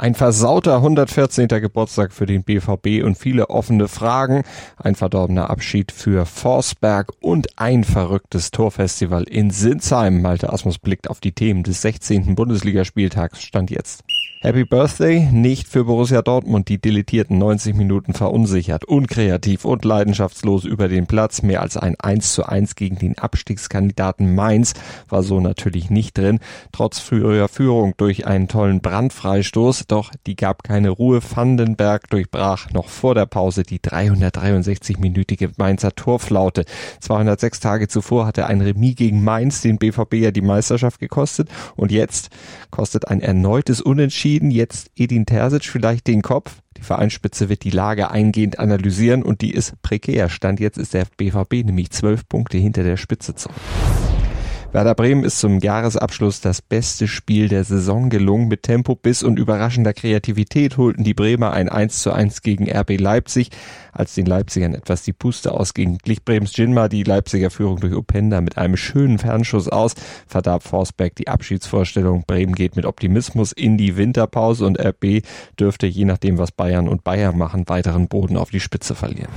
Ein versauter 114. Geburtstag für den BVB und viele offene Fragen, ein verdorbener Abschied für Forsberg und ein verrücktes Torfestival in Sinsheim. Malte Asmus blickt auf die Themen des 16. Bundesligaspieltags. Stand jetzt. Happy Birthday nicht für Borussia Dortmund, die dilettierten 90 Minuten verunsichert, unkreativ und leidenschaftslos über den Platz. Mehr als ein 1 zu 1 gegen den Abstiegskandidaten Mainz war so natürlich nicht drin, trotz früherer Führung durch einen tollen Brandfreistoß. Doch die gab keine Ruhe. Vandenberg durchbrach noch vor der Pause die 363-minütige Mainzer Torflaute. 206 Tage zuvor hatte ein Remis gegen Mainz den BVB ja die Meisterschaft gekostet und jetzt kostet ein erneutes Unentschieden entschieden, jetzt Edin Terzic vielleicht den Kopf. Die Vereinsspitze wird die Lage eingehend analysieren und die ist prekär. Stand jetzt ist der BVB nämlich zwölf Punkte hinter der Spitze zurück. Werder Bremen ist zum Jahresabschluss das beste Spiel der Saison gelungen. Mit Tempo, Biss und überraschender Kreativität holten die Bremer ein 1 zu 1 gegen RB Leipzig. Als den Leipzigern etwas die Puste ausging, glich Brems Jinma die Leipziger Führung durch Openda mit einem schönen Fernschuss aus, verdarb Forsberg die Abschiedsvorstellung. Bremen geht mit Optimismus in die Winterpause und RB dürfte, je nachdem was Bayern und Bayern machen, weiteren Boden auf die Spitze verlieren.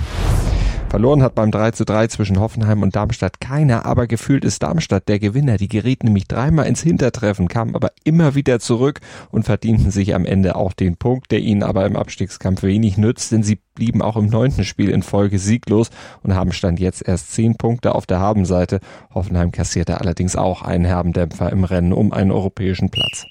Verloren hat beim 3 zu 3 zwischen Hoffenheim und Darmstadt keiner, aber gefühlt ist Darmstadt der Gewinner. Die gerieten nämlich dreimal ins Hintertreffen, kamen aber immer wieder zurück und verdienten sich am Ende auch den Punkt, der ihnen aber im Abstiegskampf wenig nützt, denn sie blieben auch im neunten Spiel in Folge sieglos und haben Stand jetzt erst zehn Punkte auf der Habenseite. Hoffenheim kassierte allerdings auch einen herben Dämpfer im Rennen um einen europäischen Platz.